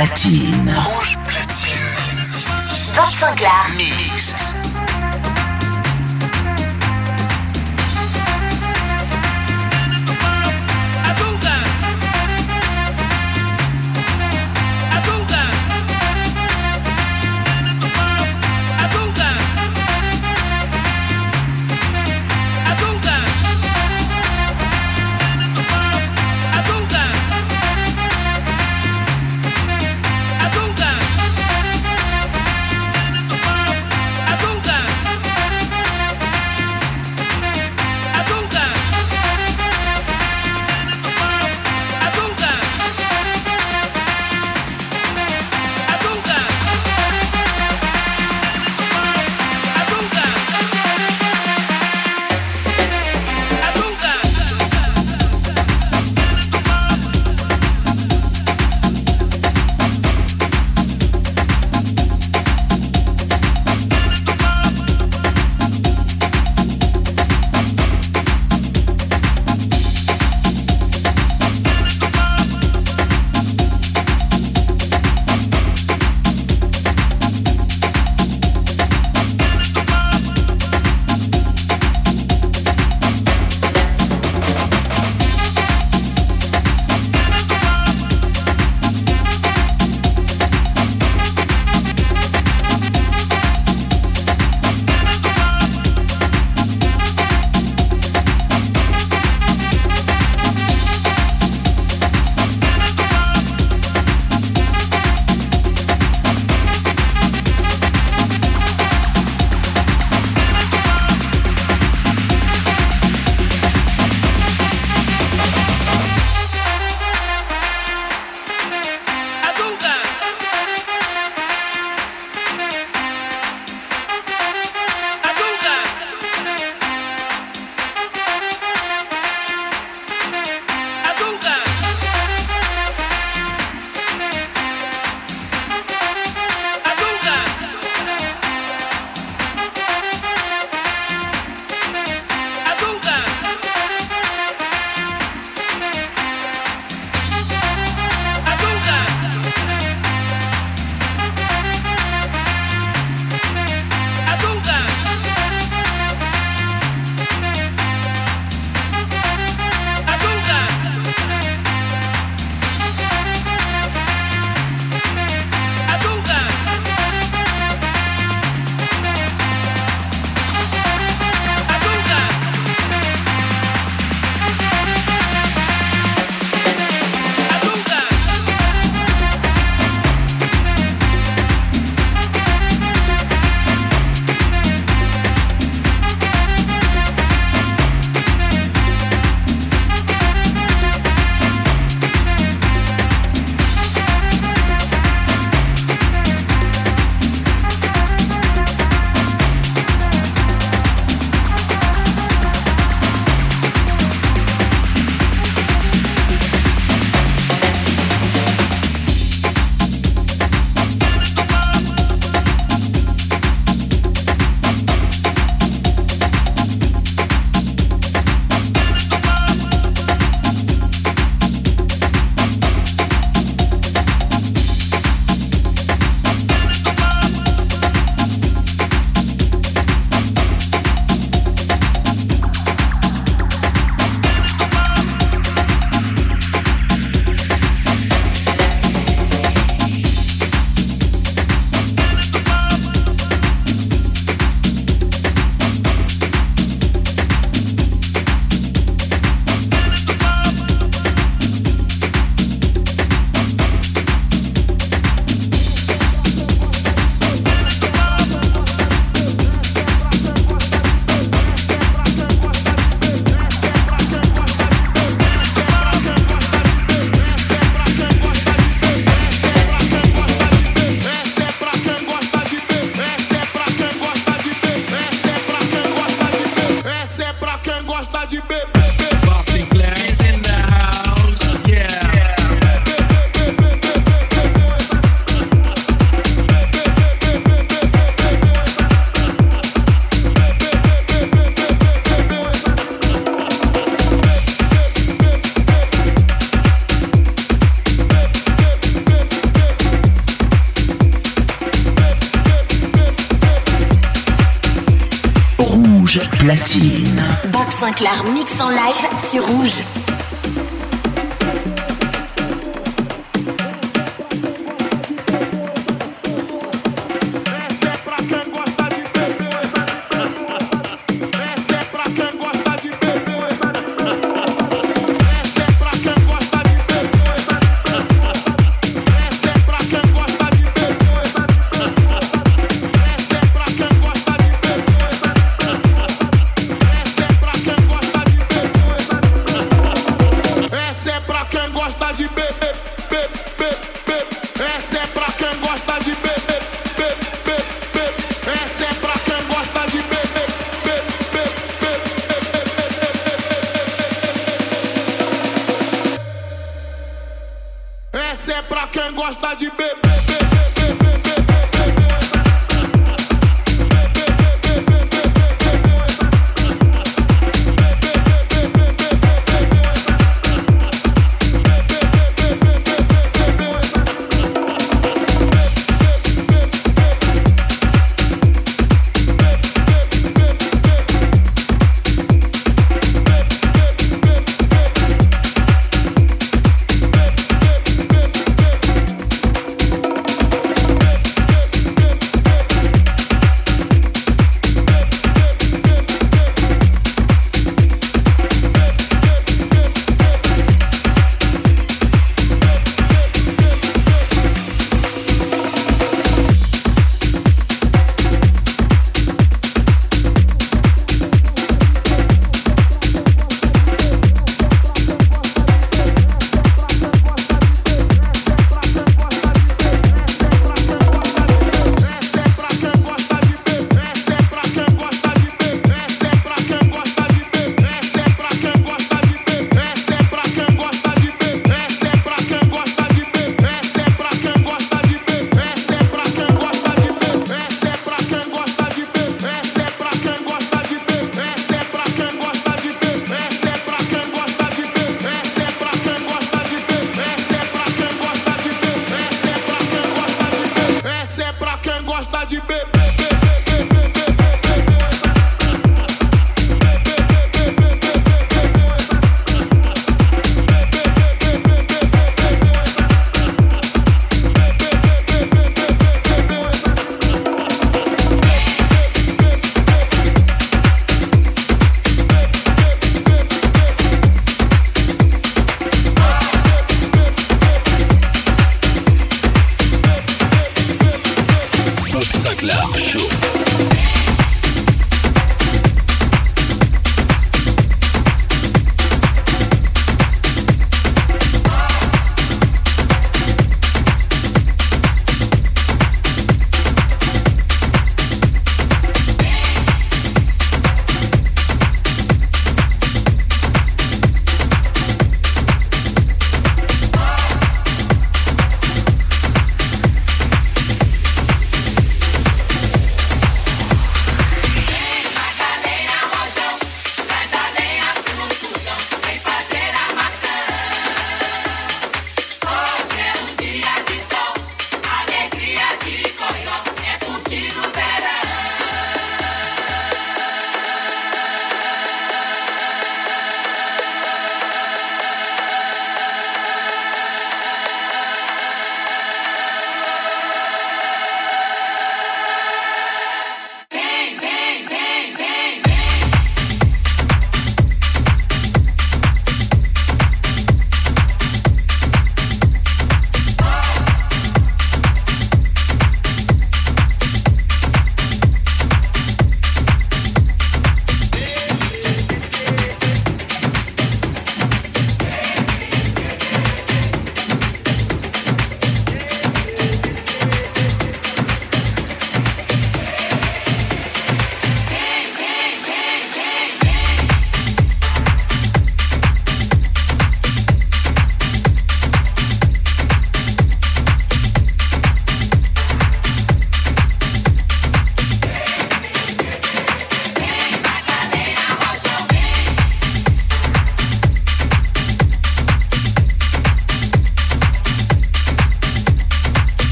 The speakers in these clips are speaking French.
Platine. Rouge platine. Bob Sinclair. Mix. Sinclair mix en live sur Rouge.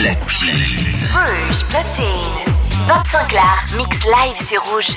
platine. Rouge platine. Bob Sinclair, mix live, c'est rouge.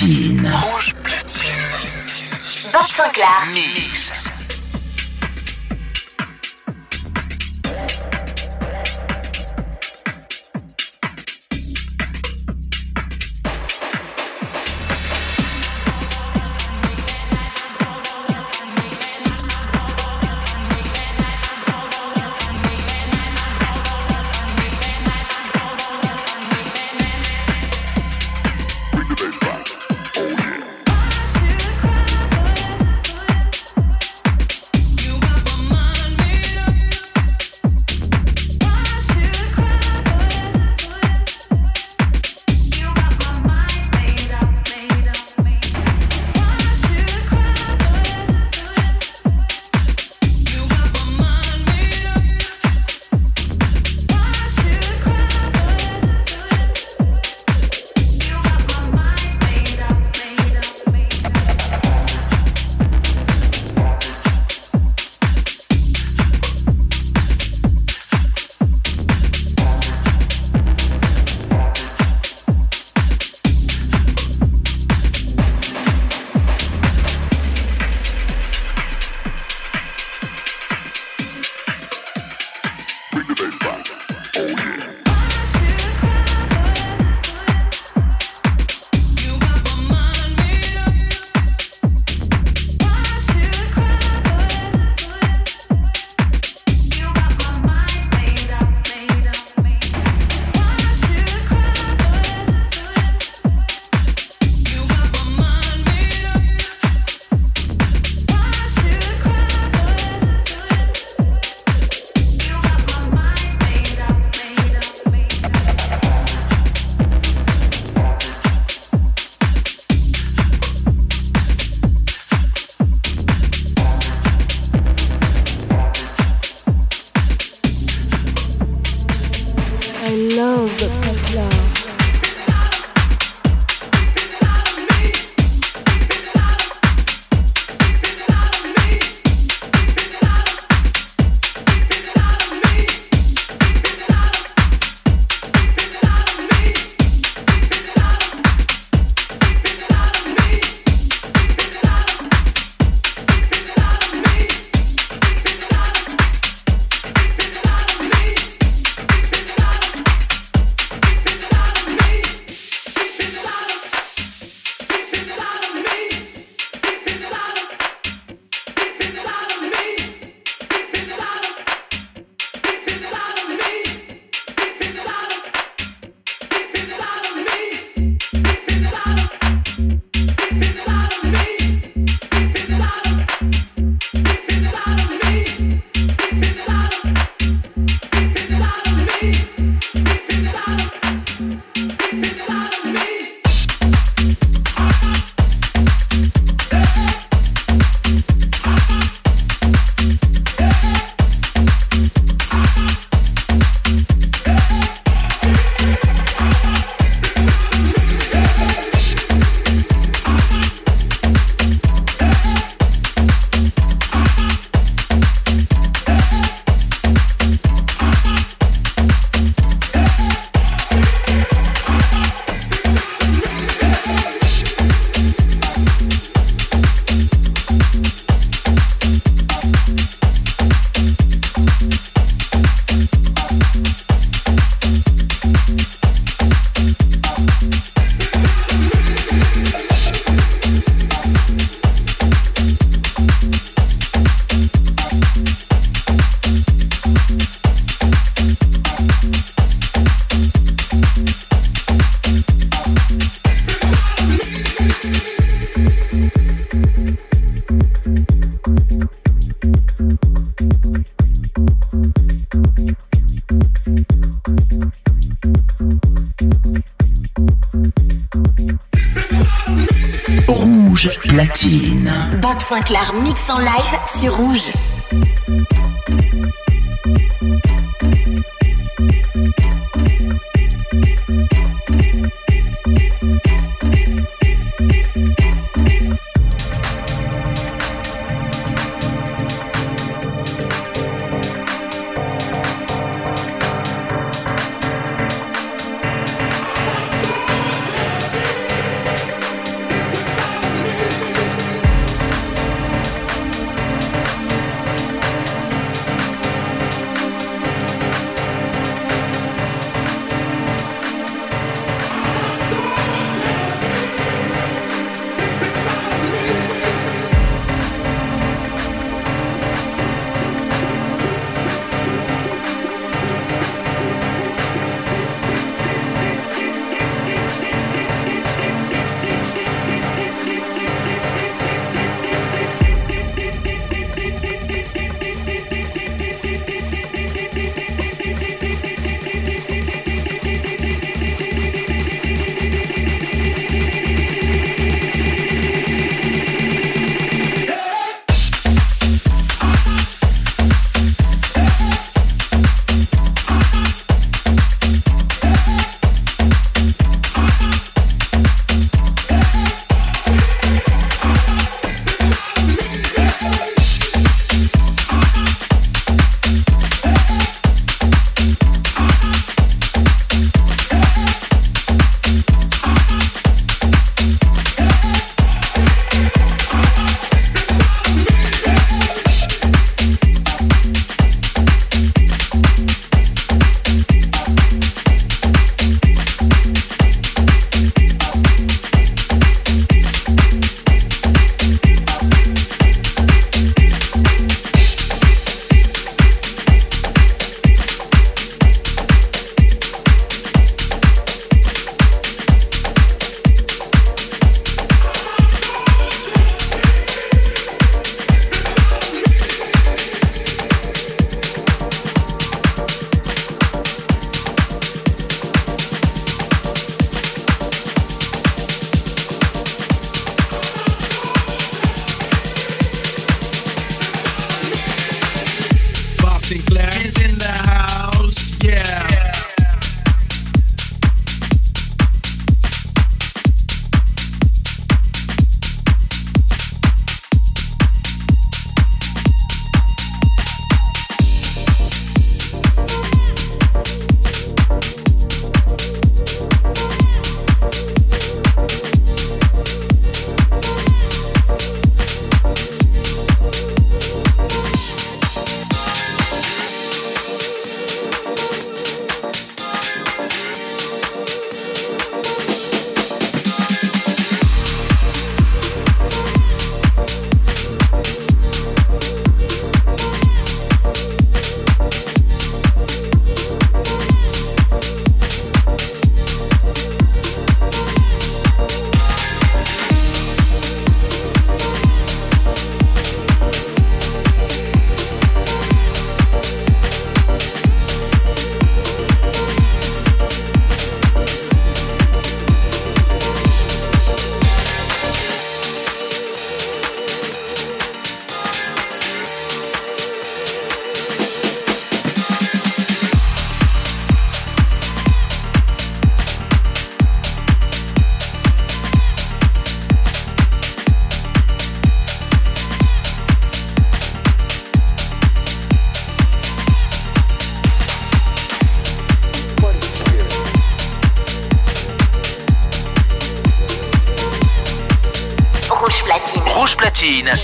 platine. Rouge platine. 25 Mix. Bob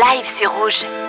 Live sur Rouge.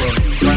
Brooklyn.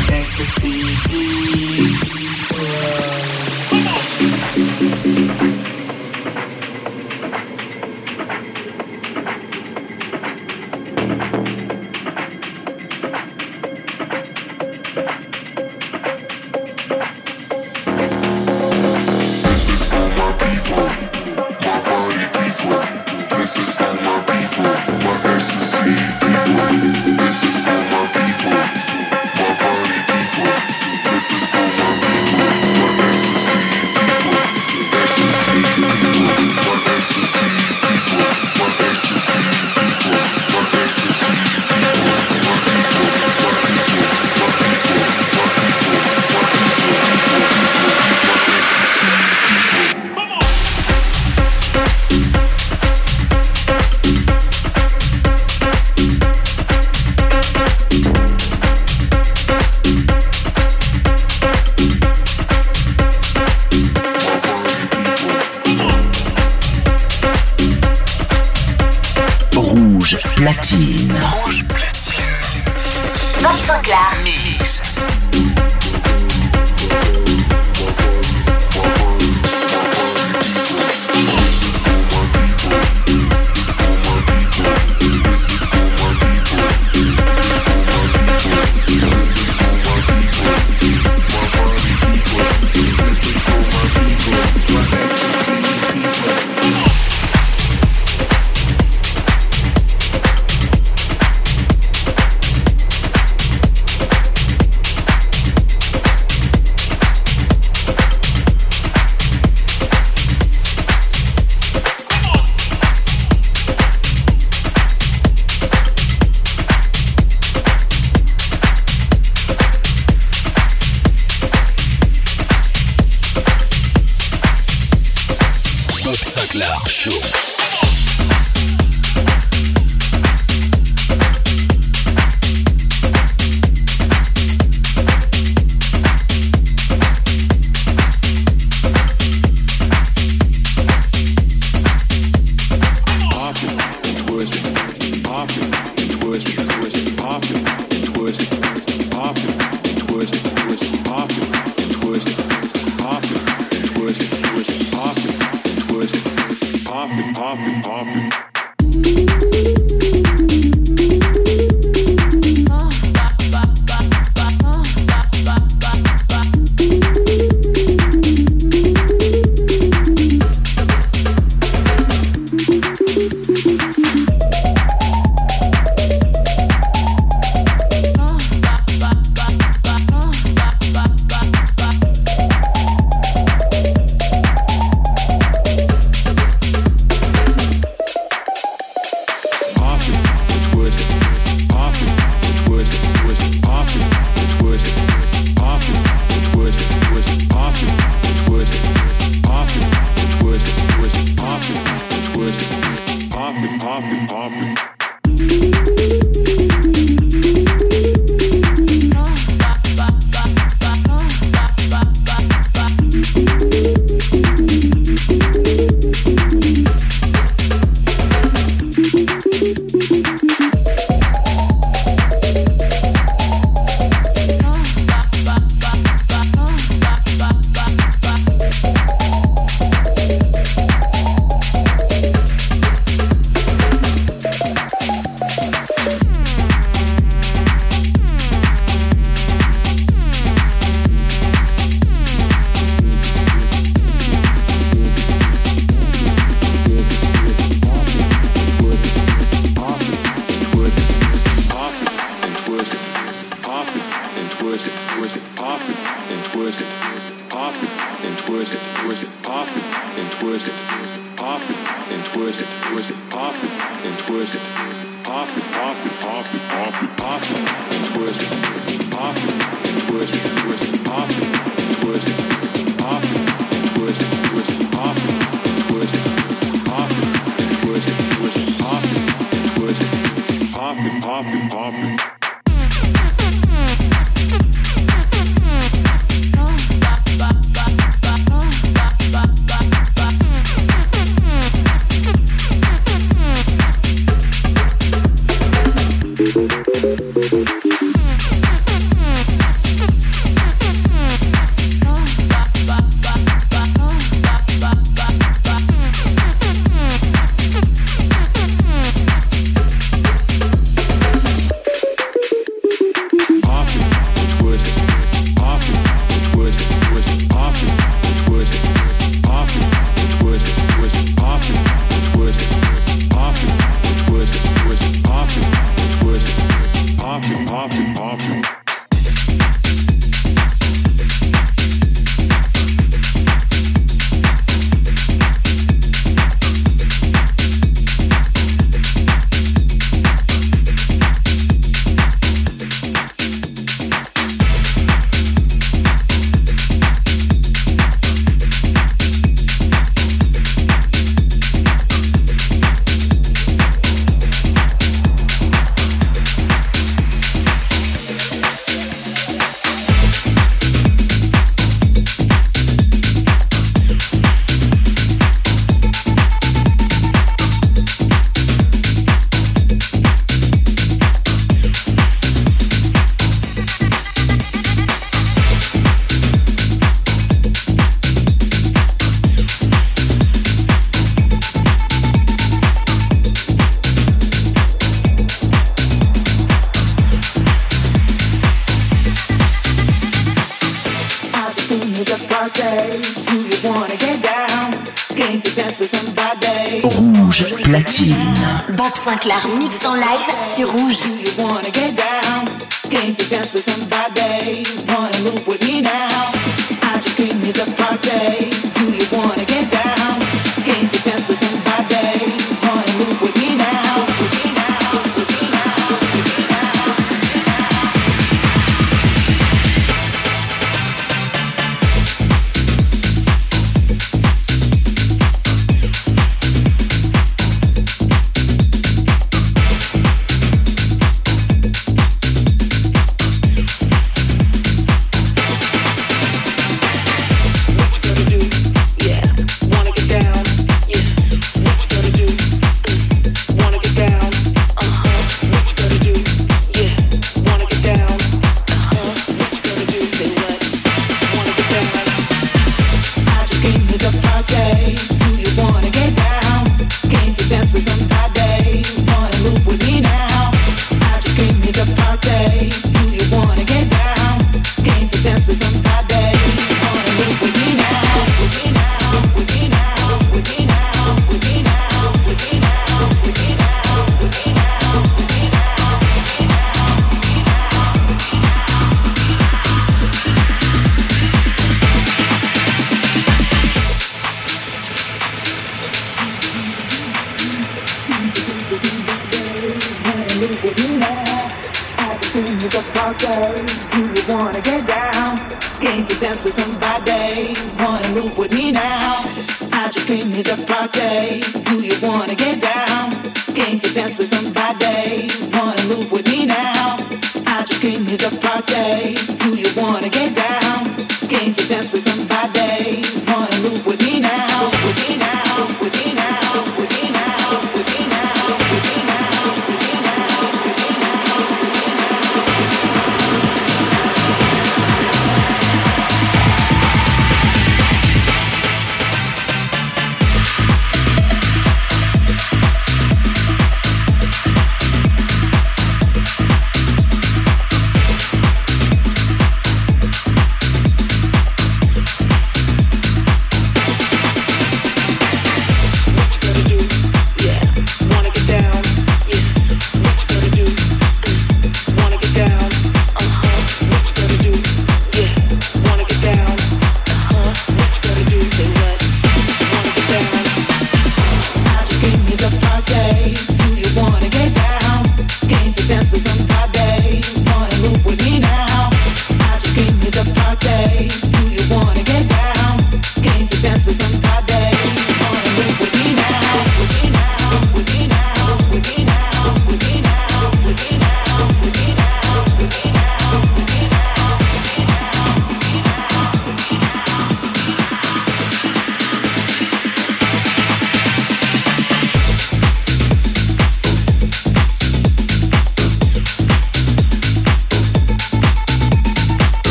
Mix en live sur Rouge. Rouge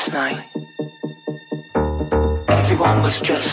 Sinclair Show.